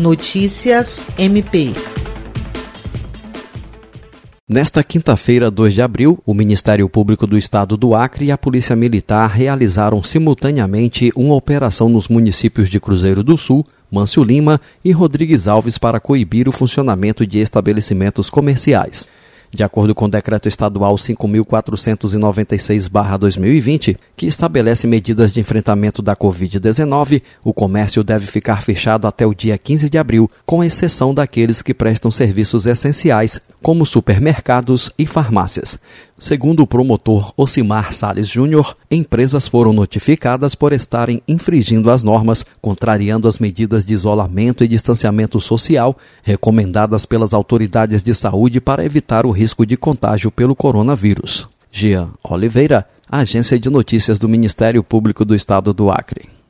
Notícias MP. Nesta quinta-feira, 2 de abril, o Ministério Público do Estado do Acre e a Polícia Militar realizaram simultaneamente uma operação nos municípios de Cruzeiro do Sul, Mâncio Lima e Rodrigues Alves para coibir o funcionamento de estabelecimentos comerciais. De acordo com o Decreto Estadual 5.496-2020, que estabelece medidas de enfrentamento da Covid-19, o comércio deve ficar fechado até o dia 15 de abril, com exceção daqueles que prestam serviços essenciais, como supermercados e farmácias. Segundo o promotor Ocimar Sales Júnior, empresas foram notificadas por estarem infringindo as normas, contrariando as medidas de isolamento e distanciamento social recomendadas pelas autoridades de saúde para evitar o risco de contágio pelo coronavírus. Jean Oliveira, Agência de Notícias do Ministério Público do Estado do Acre.